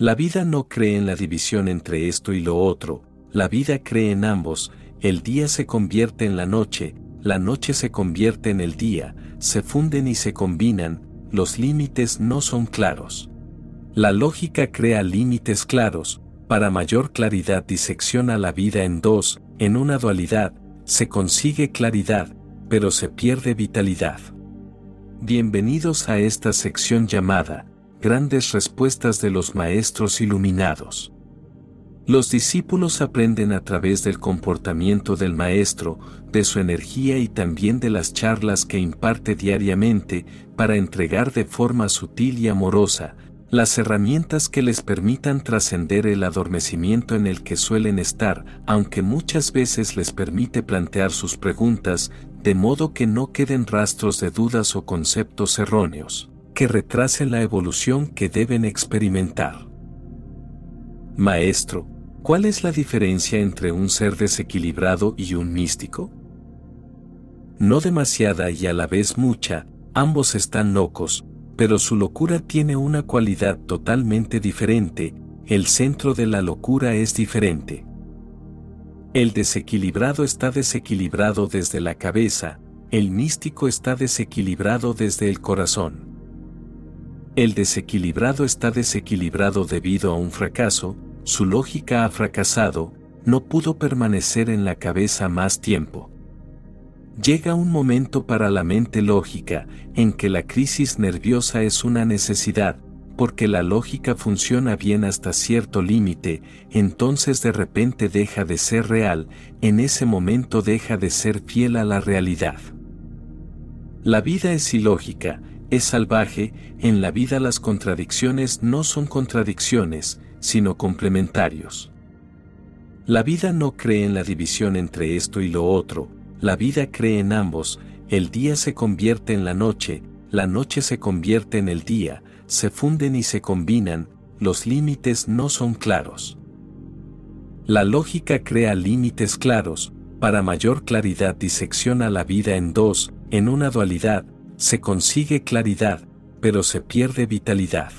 La vida no cree en la división entre esto y lo otro, la vida cree en ambos, el día se convierte en la noche, la noche se convierte en el día, se funden y se combinan, los límites no son claros. La lógica crea límites claros, para mayor claridad disecciona la vida en dos, en una dualidad, se consigue claridad, pero se pierde vitalidad. Bienvenidos a esta sección llamada, Grandes Respuestas de los Maestros Iluminados. Los discípulos aprenden a través del comportamiento del Maestro, de su energía y también de las charlas que imparte diariamente para entregar de forma sutil y amorosa las herramientas que les permitan trascender el adormecimiento en el que suelen estar, aunque muchas veces les permite plantear sus preguntas, de modo que no queden rastros de dudas o conceptos erróneos, que retrasen la evolución que deben experimentar. Maestro, ¿cuál es la diferencia entre un ser desequilibrado y un místico? No demasiada y a la vez mucha, ambos están locos, pero su locura tiene una cualidad totalmente diferente, el centro de la locura es diferente. El desequilibrado está desequilibrado desde la cabeza, el místico está desequilibrado desde el corazón. El desequilibrado está desequilibrado debido a un fracaso, su lógica ha fracasado, no pudo permanecer en la cabeza más tiempo. Llega un momento para la mente lógica en que la crisis nerviosa es una necesidad, porque la lógica funciona bien hasta cierto límite, entonces de repente deja de ser real, en ese momento deja de ser fiel a la realidad. La vida es ilógica, es salvaje, en la vida las contradicciones no son contradicciones, sino complementarios. La vida no cree en la división entre esto y lo otro, la vida cree en ambos, el día se convierte en la noche, la noche se convierte en el día, se funden y se combinan, los límites no son claros. La lógica crea límites claros, para mayor claridad disecciona la vida en dos, en una dualidad, se consigue claridad, pero se pierde vitalidad.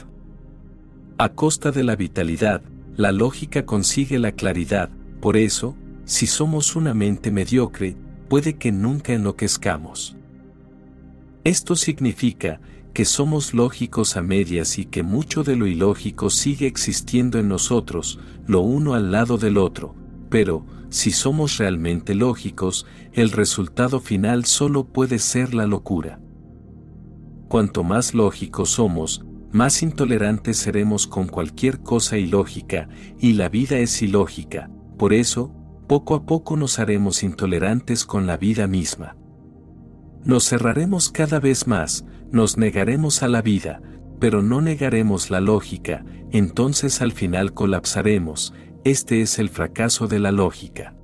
A costa de la vitalidad, la lógica consigue la claridad, por eso, si somos una mente mediocre, puede que nunca enloquezcamos. Esto significa que somos lógicos a medias y que mucho de lo ilógico sigue existiendo en nosotros, lo uno al lado del otro, pero, si somos realmente lógicos, el resultado final solo puede ser la locura. Cuanto más lógicos somos, más intolerantes seremos con cualquier cosa ilógica, y la vida es ilógica, por eso, poco a poco nos haremos intolerantes con la vida misma. Nos cerraremos cada vez más, nos negaremos a la vida, pero no negaremos la lógica, entonces al final colapsaremos, este es el fracaso de la lógica.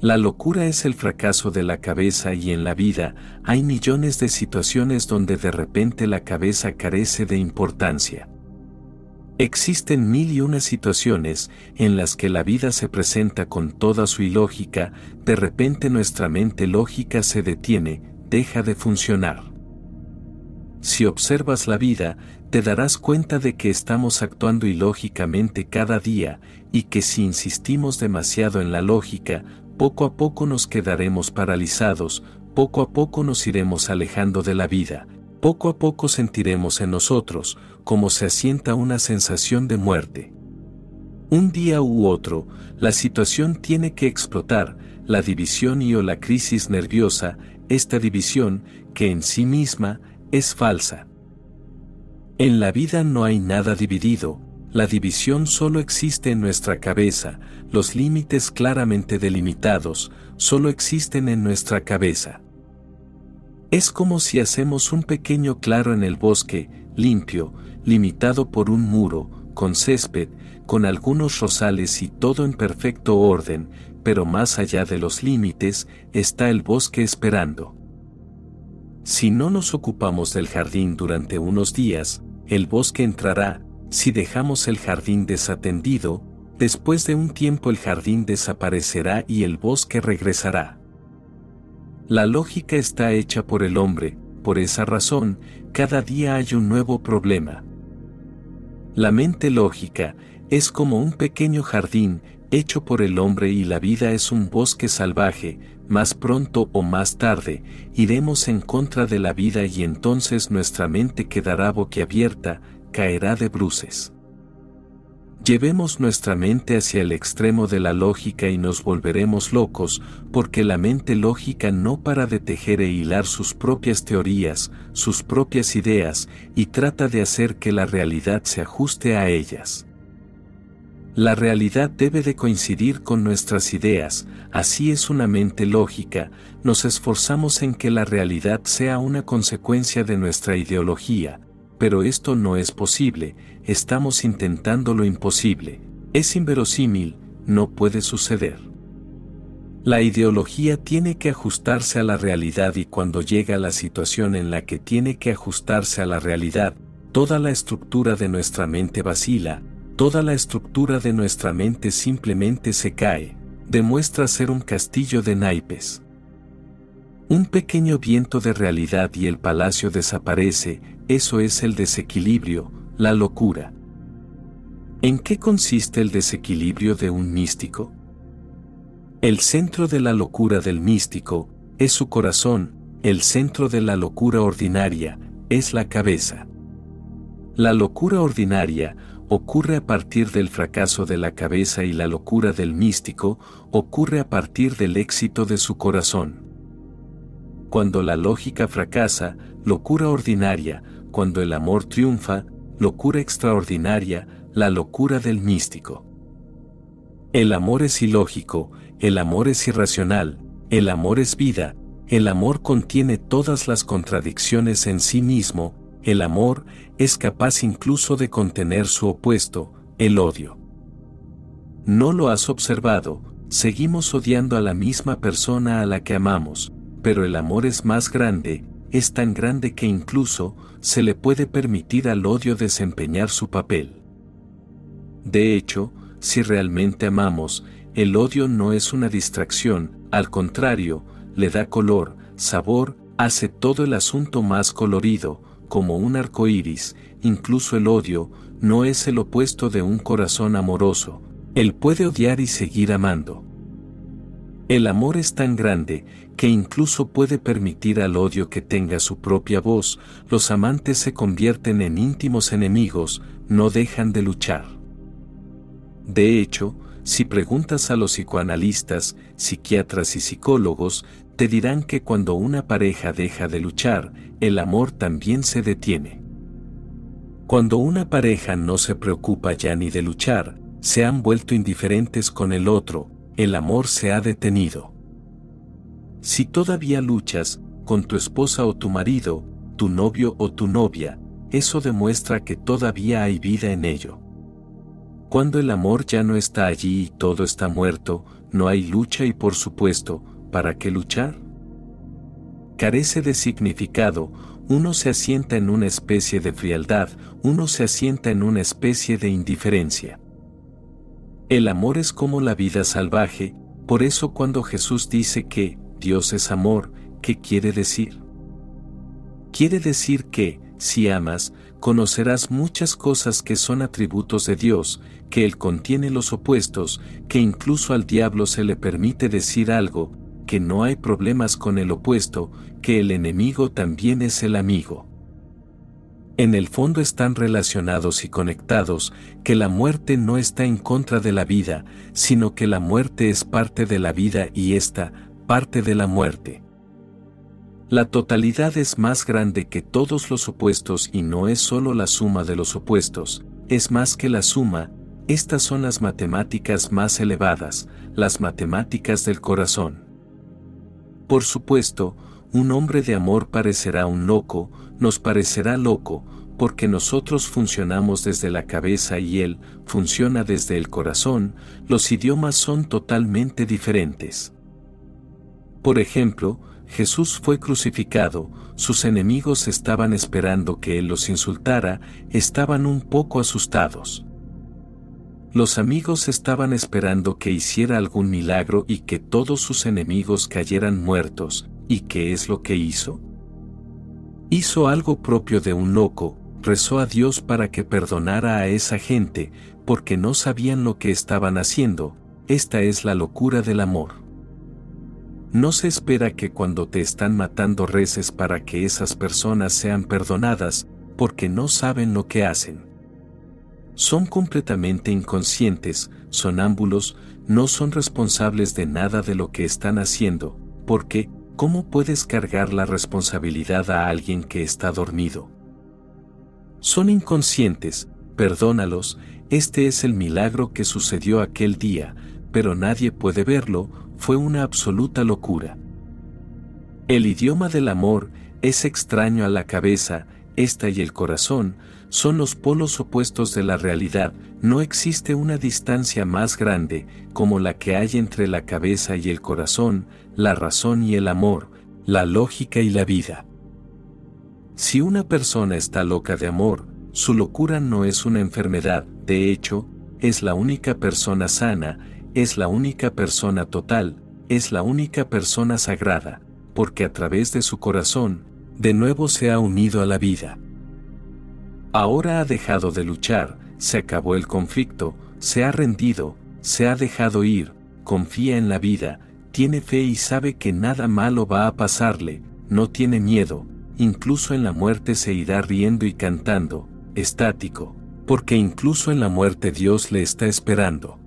La locura es el fracaso de la cabeza y en la vida hay millones de situaciones donde de repente la cabeza carece de importancia. Existen mil y una situaciones en las que la vida se presenta con toda su ilógica, de repente nuestra mente lógica se detiene, deja de funcionar. Si observas la vida, te darás cuenta de que estamos actuando ilógicamente cada día y que si insistimos demasiado en la lógica, poco a poco nos quedaremos paralizados, poco a poco nos iremos alejando de la vida, poco a poco sentiremos en nosotros como se asienta una sensación de muerte. Un día u otro, la situación tiene que explotar, la división y o la crisis nerviosa, esta división, que en sí misma, es falsa. En la vida no hay nada dividido, la división solo existe en nuestra cabeza, los límites claramente delimitados, solo existen en nuestra cabeza. Es como si hacemos un pequeño claro en el bosque, limpio, limitado por un muro, con césped, con algunos rosales y todo en perfecto orden, pero más allá de los límites está el bosque esperando. Si no nos ocupamos del jardín durante unos días, el bosque entrará, si dejamos el jardín desatendido, después de un tiempo el jardín desaparecerá y el bosque regresará. La lógica está hecha por el hombre, por esa razón, cada día hay un nuevo problema. La mente lógica es como un pequeño jardín hecho por el hombre y la vida es un bosque salvaje, más pronto o más tarde, iremos en contra de la vida y entonces nuestra mente quedará boquiabierta, caerá de bruces. Llevemos nuestra mente hacia el extremo de la lógica y nos volveremos locos, porque la mente lógica no para de tejer e hilar sus propias teorías, sus propias ideas, y trata de hacer que la realidad se ajuste a ellas. La realidad debe de coincidir con nuestras ideas, así es una mente lógica, nos esforzamos en que la realidad sea una consecuencia de nuestra ideología, pero esto no es posible, estamos intentando lo imposible, es inverosímil, no puede suceder. La ideología tiene que ajustarse a la realidad y cuando llega la situación en la que tiene que ajustarse a la realidad, toda la estructura de nuestra mente vacila, toda la estructura de nuestra mente simplemente se cae, demuestra ser un castillo de naipes. Un pequeño viento de realidad y el palacio desaparece, eso es el desequilibrio, la locura. ¿En qué consiste el desequilibrio de un místico? El centro de la locura del místico es su corazón, el centro de la locura ordinaria es la cabeza. La locura ordinaria ocurre a partir del fracaso de la cabeza y la locura del místico ocurre a partir del éxito de su corazón. Cuando la lógica fracasa, locura ordinaria, cuando el amor triunfa, locura extraordinaria, la locura del místico. El amor es ilógico, el amor es irracional, el amor es vida, el amor contiene todas las contradicciones en sí mismo, el amor es capaz incluso de contener su opuesto, el odio. No lo has observado, seguimos odiando a la misma persona a la que amamos, pero el amor es más grande, es tan grande que incluso se le puede permitir al odio desempeñar su papel. De hecho, si realmente amamos, el odio no es una distracción, al contrario, le da color, sabor, hace todo el asunto más colorido, como un arco iris, incluso el odio, no es el opuesto de un corazón amoroso, él puede odiar y seguir amando. El amor es tan grande que incluso puede permitir al odio que tenga su propia voz, los amantes se convierten en íntimos enemigos, no dejan de luchar. De hecho, si preguntas a los psicoanalistas, psiquiatras y psicólogos, te dirán que cuando una pareja deja de luchar, el amor también se detiene. Cuando una pareja no se preocupa ya ni de luchar, se han vuelto indiferentes con el otro, el amor se ha detenido. Si todavía luchas con tu esposa o tu marido, tu novio o tu novia, eso demuestra que todavía hay vida en ello. Cuando el amor ya no está allí y todo está muerto, no hay lucha y por supuesto, ¿para qué luchar? Carece de significado, uno se asienta en una especie de frialdad, uno se asienta en una especie de indiferencia. El amor es como la vida salvaje, por eso cuando Jesús dice que Dios es amor, ¿qué quiere decir? Quiere decir que, si amas, conocerás muchas cosas que son atributos de Dios, que Él contiene los opuestos, que incluso al diablo se le permite decir algo, que no hay problemas con el opuesto, que el enemigo también es el amigo en el fondo están relacionados y conectados, que la muerte no está en contra de la vida, sino que la muerte es parte de la vida y esta, parte de la muerte. La totalidad es más grande que todos los opuestos y no es solo la suma de los opuestos, es más que la suma, estas son las matemáticas más elevadas, las matemáticas del corazón. Por supuesto, un hombre de amor parecerá un loco, nos parecerá loco, porque nosotros funcionamos desde la cabeza y él funciona desde el corazón, los idiomas son totalmente diferentes. Por ejemplo, Jesús fue crucificado, sus enemigos estaban esperando que él los insultara, estaban un poco asustados. Los amigos estaban esperando que hiciera algún milagro y que todos sus enemigos cayeran muertos, ¿y qué es lo que hizo? Hizo algo propio de un loco, rezó a Dios para que perdonara a esa gente, porque no sabían lo que estaban haciendo, esta es la locura del amor. No se espera que cuando te están matando reces para que esas personas sean perdonadas, porque no saben lo que hacen. Son completamente inconscientes, sonámbulos, no son responsables de nada de lo que están haciendo, porque, ¿cómo puedes cargar la responsabilidad a alguien que está dormido? Son inconscientes, perdónalos, este es el milagro que sucedió aquel día, pero nadie puede verlo, fue una absoluta locura. El idioma del amor es extraño a la cabeza, esta y el corazón, son los polos opuestos de la realidad, no existe una distancia más grande como la que hay entre la cabeza y el corazón, la razón y el amor, la lógica y la vida. Si una persona está loca de amor, su locura no es una enfermedad, de hecho, es la única persona sana, es la única persona total, es la única persona sagrada, porque a través de su corazón, de nuevo se ha unido a la vida. Ahora ha dejado de luchar, se acabó el conflicto, se ha rendido, se ha dejado ir, confía en la vida, tiene fe y sabe que nada malo va a pasarle, no tiene miedo, incluso en la muerte se irá riendo y cantando, estático, porque incluso en la muerte Dios le está esperando.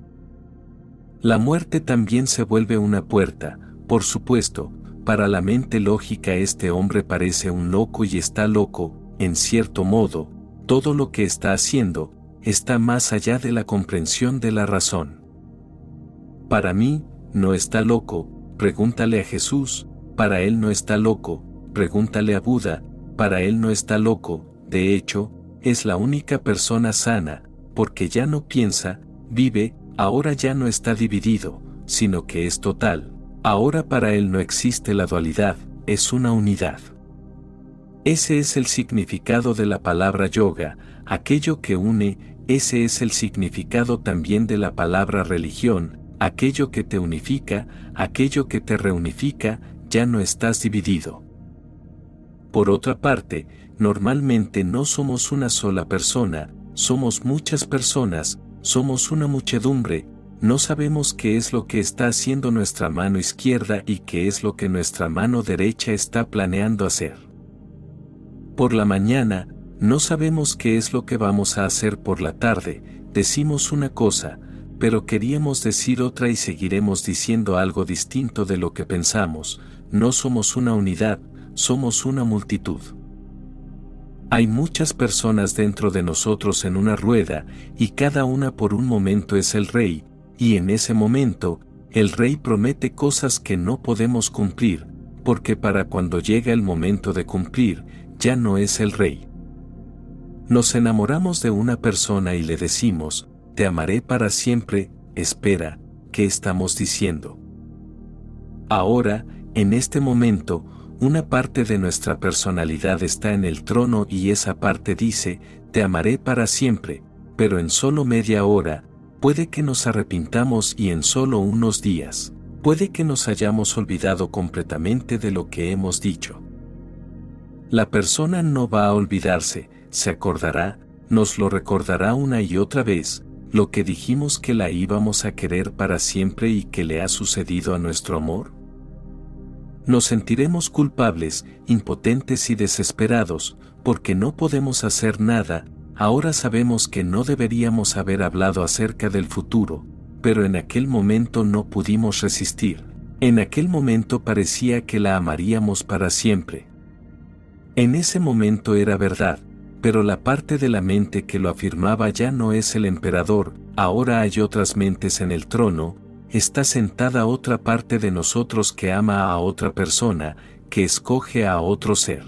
La muerte también se vuelve una puerta, por supuesto, para la mente lógica este hombre parece un loco y está loco, en cierto modo, todo lo que está haciendo, está más allá de la comprensión de la razón. Para mí, no está loco, pregúntale a Jesús, para él no está loco, pregúntale a Buda, para él no está loco, de hecho, es la única persona sana, porque ya no piensa, vive, ahora ya no está dividido, sino que es total. Ahora para él no existe la dualidad, es una unidad. Ese es el significado de la palabra yoga, aquello que une, ese es el significado también de la palabra religión, aquello que te unifica, aquello que te reunifica, ya no estás dividido. Por otra parte, normalmente no somos una sola persona, somos muchas personas, somos una muchedumbre, no sabemos qué es lo que está haciendo nuestra mano izquierda y qué es lo que nuestra mano derecha está planeando hacer. Por la mañana, no sabemos qué es lo que vamos a hacer por la tarde, decimos una cosa, pero queríamos decir otra y seguiremos diciendo algo distinto de lo que pensamos, no somos una unidad, somos una multitud. Hay muchas personas dentro de nosotros en una rueda, y cada una por un momento es el rey, y en ese momento, el rey promete cosas que no podemos cumplir, porque para cuando llega el momento de cumplir, ya no es el rey. Nos enamoramos de una persona y le decimos, te amaré para siempre, espera, ¿qué estamos diciendo? Ahora, en este momento, una parte de nuestra personalidad está en el trono y esa parte dice, te amaré para siempre, pero en solo media hora, puede que nos arrepintamos y en solo unos días, puede que nos hayamos olvidado completamente de lo que hemos dicho. La persona no va a olvidarse, se acordará, nos lo recordará una y otra vez, lo que dijimos que la íbamos a querer para siempre y que le ha sucedido a nuestro amor. Nos sentiremos culpables, impotentes y desesperados, porque no podemos hacer nada, ahora sabemos que no deberíamos haber hablado acerca del futuro, pero en aquel momento no pudimos resistir. En aquel momento parecía que la amaríamos para siempre. En ese momento era verdad, pero la parte de la mente que lo afirmaba ya no es el emperador, ahora hay otras mentes en el trono, está sentada otra parte de nosotros que ama a otra persona, que escoge a otro ser.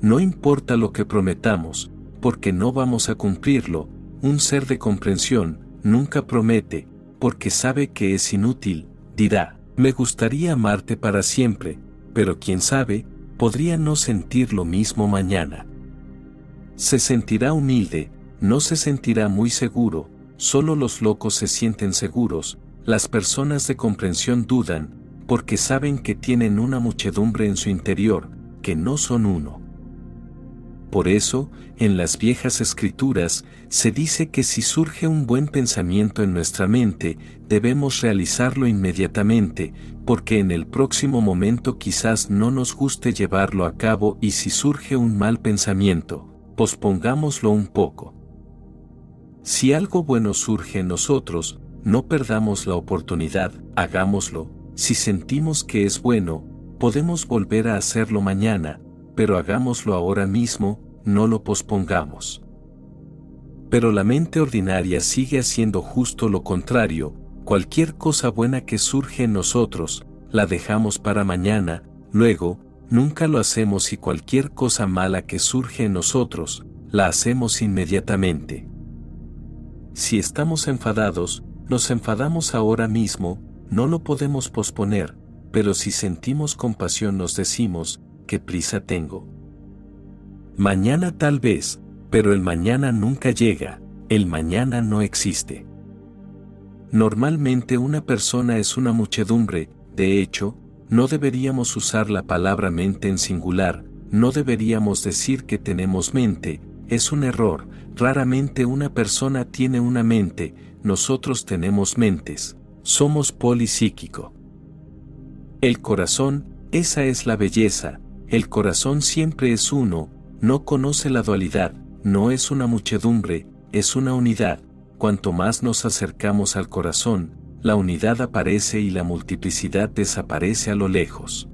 No importa lo que prometamos, porque no vamos a cumplirlo, un ser de comprensión nunca promete, porque sabe que es inútil, dirá, me gustaría amarte para siempre, pero quién sabe, podría no sentir lo mismo mañana. Se sentirá humilde, no se sentirá muy seguro, Solo los locos se sienten seguros, las personas de comprensión dudan, porque saben que tienen una muchedumbre en su interior, que no son uno. Por eso, en las viejas escrituras, se dice que si surge un buen pensamiento en nuestra mente, debemos realizarlo inmediatamente, porque en el próximo momento quizás no nos guste llevarlo a cabo y si surge un mal pensamiento, pospongámoslo un poco. Si algo bueno surge en nosotros, no perdamos la oportunidad, hagámoslo, si sentimos que es bueno, podemos volver a hacerlo mañana, pero hagámoslo ahora mismo, no lo pospongamos. Pero la mente ordinaria sigue haciendo justo lo contrario, cualquier cosa buena que surge en nosotros, la dejamos para mañana, luego, nunca lo hacemos y cualquier cosa mala que surge en nosotros, la hacemos inmediatamente. Si estamos enfadados, nos enfadamos ahora mismo, no lo podemos posponer, pero si sentimos compasión nos decimos, ¿qué prisa tengo? Mañana tal vez, pero el mañana nunca llega, el mañana no existe. Normalmente una persona es una muchedumbre, de hecho, no deberíamos usar la palabra mente en singular, no deberíamos decir que tenemos mente, es un error, raramente una persona tiene una mente, nosotros tenemos mentes, somos polisíquico. El corazón, esa es la belleza, el corazón siempre es uno, no conoce la dualidad, no es una muchedumbre, es una unidad, cuanto más nos acercamos al corazón, la unidad aparece y la multiplicidad desaparece a lo lejos.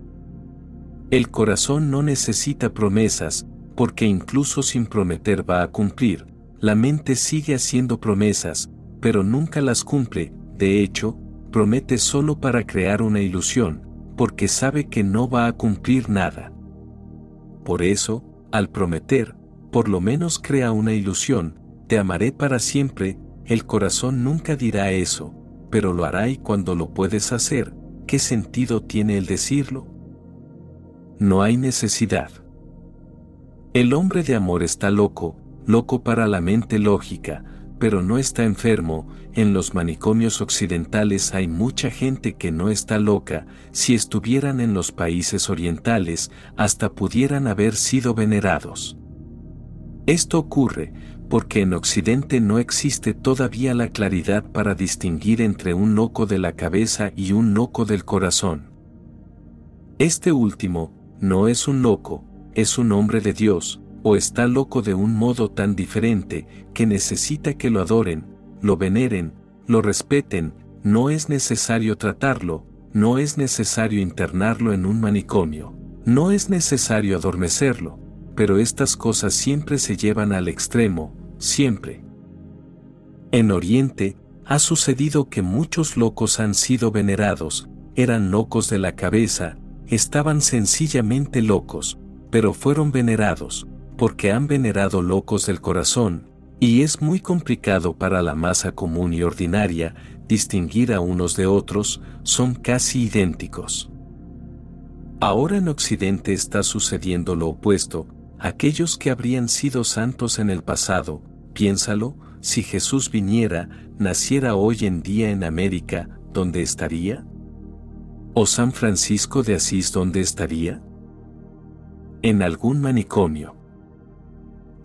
El corazón no necesita promesas, porque incluso sin prometer va a cumplir, la mente sigue haciendo promesas, pero nunca las cumple, de hecho, promete solo para crear una ilusión, porque sabe que no va a cumplir nada. Por eso, al prometer, por lo menos crea una ilusión, te amaré para siempre, el corazón nunca dirá eso, pero lo hará y cuando lo puedes hacer, ¿qué sentido tiene el decirlo? No hay necesidad. El hombre de amor está loco, loco para la mente lógica, pero no está enfermo, en los manicomios occidentales hay mucha gente que no está loca, si estuvieran en los países orientales, hasta pudieran haber sido venerados. Esto ocurre, porque en Occidente no existe todavía la claridad para distinguir entre un loco de la cabeza y un loco del corazón. Este último, no es un loco, es un hombre de Dios, o está loco de un modo tan diferente que necesita que lo adoren, lo veneren, lo respeten, no es necesario tratarlo, no es necesario internarlo en un manicomio, no es necesario adormecerlo, pero estas cosas siempre se llevan al extremo, siempre. En Oriente, ha sucedido que muchos locos han sido venerados, eran locos de la cabeza, estaban sencillamente locos, pero fueron venerados, porque han venerado locos del corazón, y es muy complicado para la masa común y ordinaria distinguir a unos de otros, son casi idénticos. Ahora en Occidente está sucediendo lo opuesto, aquellos que habrían sido santos en el pasado, piénsalo, si Jesús viniera, naciera hoy en día en América, ¿dónde estaría? ¿O San Francisco de Asís dónde estaría? En algún manicomio.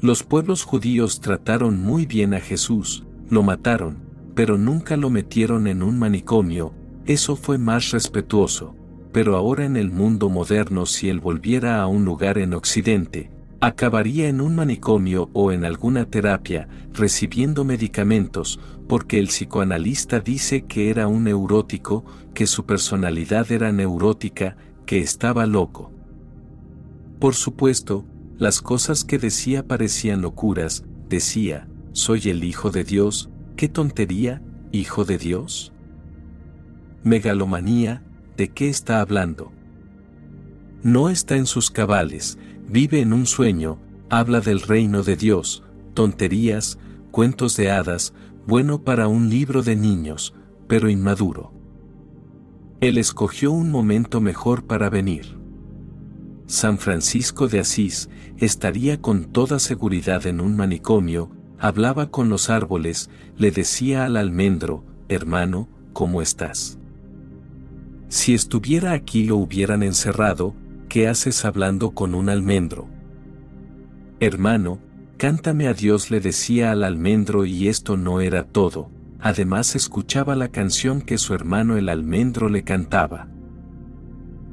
Los pueblos judíos trataron muy bien a Jesús, lo mataron, pero nunca lo metieron en un manicomio, eso fue más respetuoso. Pero ahora en el mundo moderno si él volviera a un lugar en Occidente, acabaría en un manicomio o en alguna terapia, recibiendo medicamentos, porque el psicoanalista dice que era un neurótico, que su personalidad era neurótica, que estaba loco. Por supuesto, las cosas que decía parecían locuras, decía, soy el Hijo de Dios, qué tontería, Hijo de Dios. Megalomanía, ¿de qué está hablando? No está en sus cabales, vive en un sueño, habla del reino de Dios, tonterías, cuentos de hadas, bueno para un libro de niños, pero inmaduro. Él escogió un momento mejor para venir. San Francisco de Asís estaría con toda seguridad en un manicomio, hablaba con los árboles, le decía al almendro, hermano, ¿cómo estás? Si estuviera aquí lo hubieran encerrado, ¿qué haces hablando con un almendro? Hermano, cántame a Dios le decía al almendro y esto no era todo, además escuchaba la canción que su hermano el almendro le cantaba.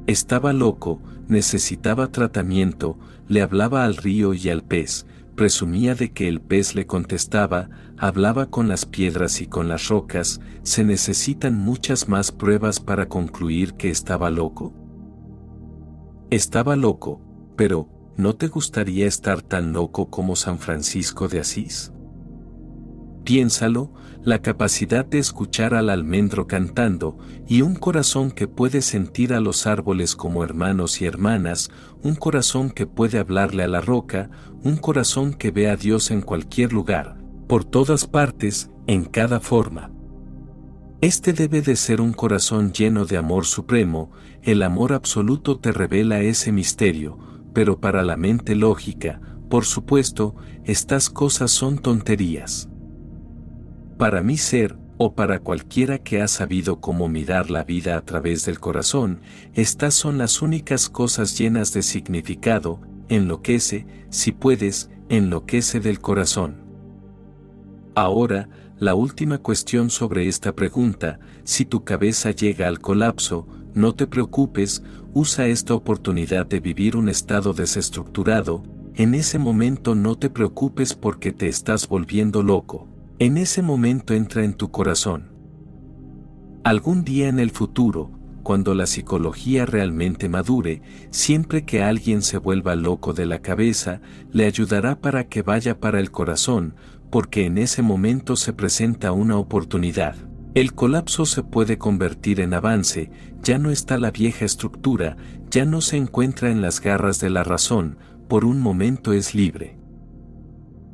Estaba loco, necesitaba tratamiento, le hablaba al río y al pez, presumía de que el pez le contestaba, hablaba con las piedras y con las rocas, se necesitan muchas más pruebas para concluir que estaba loco. Estaba loco, pero, ¿no te gustaría estar tan loco como San Francisco de Asís? Piénsalo, la capacidad de escuchar al almendro cantando, y un corazón que puede sentir a los árboles como hermanos y hermanas, un corazón que puede hablarle a la roca, un corazón que ve a Dios en cualquier lugar, por todas partes, en cada forma. Este debe de ser un corazón lleno de amor supremo, el amor absoluto te revela ese misterio, pero para la mente lógica, por supuesto, estas cosas son tonterías. Para mi ser, o para cualquiera que ha sabido cómo mirar la vida a través del corazón, estas son las únicas cosas llenas de significado, enloquece, si puedes, enloquece del corazón. Ahora, la última cuestión sobre esta pregunta, si tu cabeza llega al colapso, no te preocupes, usa esta oportunidad de vivir un estado desestructurado, en ese momento no te preocupes porque te estás volviendo loco. En ese momento entra en tu corazón. Algún día en el futuro, cuando la psicología realmente madure, siempre que alguien se vuelva loco de la cabeza, le ayudará para que vaya para el corazón, porque en ese momento se presenta una oportunidad. El colapso se puede convertir en avance, ya no está la vieja estructura, ya no se encuentra en las garras de la razón, por un momento es libre.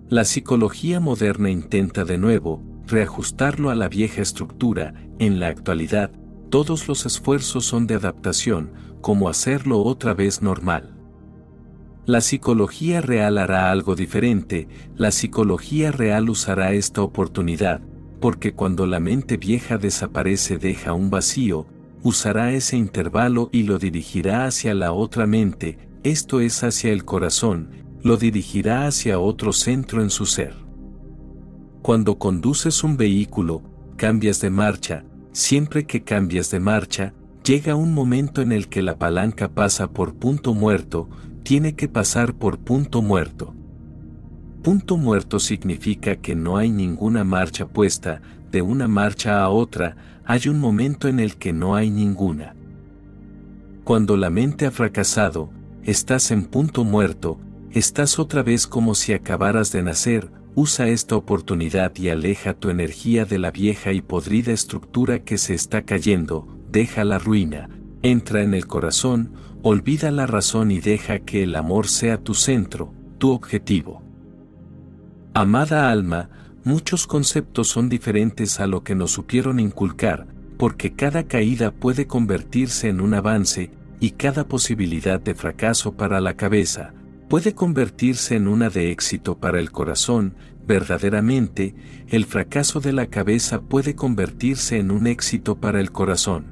La psicología moderna intenta de nuevo reajustarlo a la vieja estructura, en la actualidad, todos los esfuerzos son de adaptación, como hacerlo otra vez normal. La psicología real hará algo diferente, la psicología real usará esta oportunidad, porque cuando la mente vieja desaparece deja un vacío, usará ese intervalo y lo dirigirá hacia la otra mente, esto es hacia el corazón, lo dirigirá hacia otro centro en su ser. Cuando conduces un vehículo, cambias de marcha, siempre que cambias de marcha, llega un momento en el que la palanca pasa por punto muerto, tiene que pasar por punto muerto. Punto muerto significa que no hay ninguna marcha puesta, de una marcha a otra, hay un momento en el que no hay ninguna. Cuando la mente ha fracasado, estás en punto muerto, Estás otra vez como si acabaras de nacer, usa esta oportunidad y aleja tu energía de la vieja y podrida estructura que se está cayendo, deja la ruina, entra en el corazón, olvida la razón y deja que el amor sea tu centro, tu objetivo. Amada alma, muchos conceptos son diferentes a lo que nos supieron inculcar, porque cada caída puede convertirse en un avance, y cada posibilidad de fracaso para la cabeza, puede convertirse en una de éxito para el corazón, verdaderamente, el fracaso de la cabeza puede convertirse en un éxito para el corazón.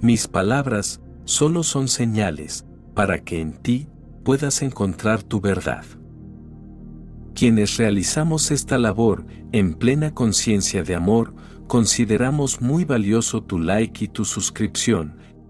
Mis palabras solo son señales para que en ti puedas encontrar tu verdad. Quienes realizamos esta labor en plena conciencia de amor, consideramos muy valioso tu like y tu suscripción,